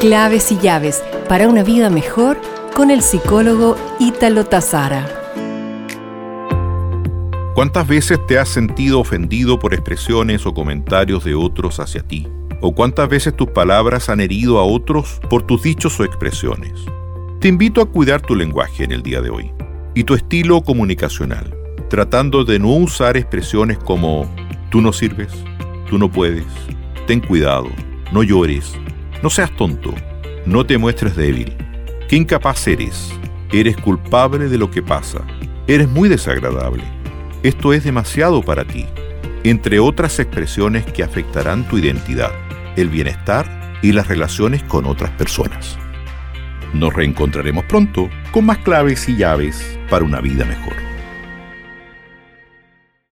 Claves y llaves para una vida mejor con el psicólogo Ítalo Tazara. ¿Cuántas veces te has sentido ofendido por expresiones o comentarios de otros hacia ti? ¿O cuántas veces tus palabras han herido a otros por tus dichos o expresiones? Te invito a cuidar tu lenguaje en el día de hoy y tu estilo comunicacional, tratando de no usar expresiones como tú no sirves, tú no puedes, ten cuidado, no llores, no seas tonto, no te muestres débil. Qué incapaz eres, eres culpable de lo que pasa, eres muy desagradable, esto es demasiado para ti, entre otras expresiones que afectarán tu identidad, el bienestar y las relaciones con otras personas. Nos reencontraremos pronto con más claves y llaves para una vida mejor.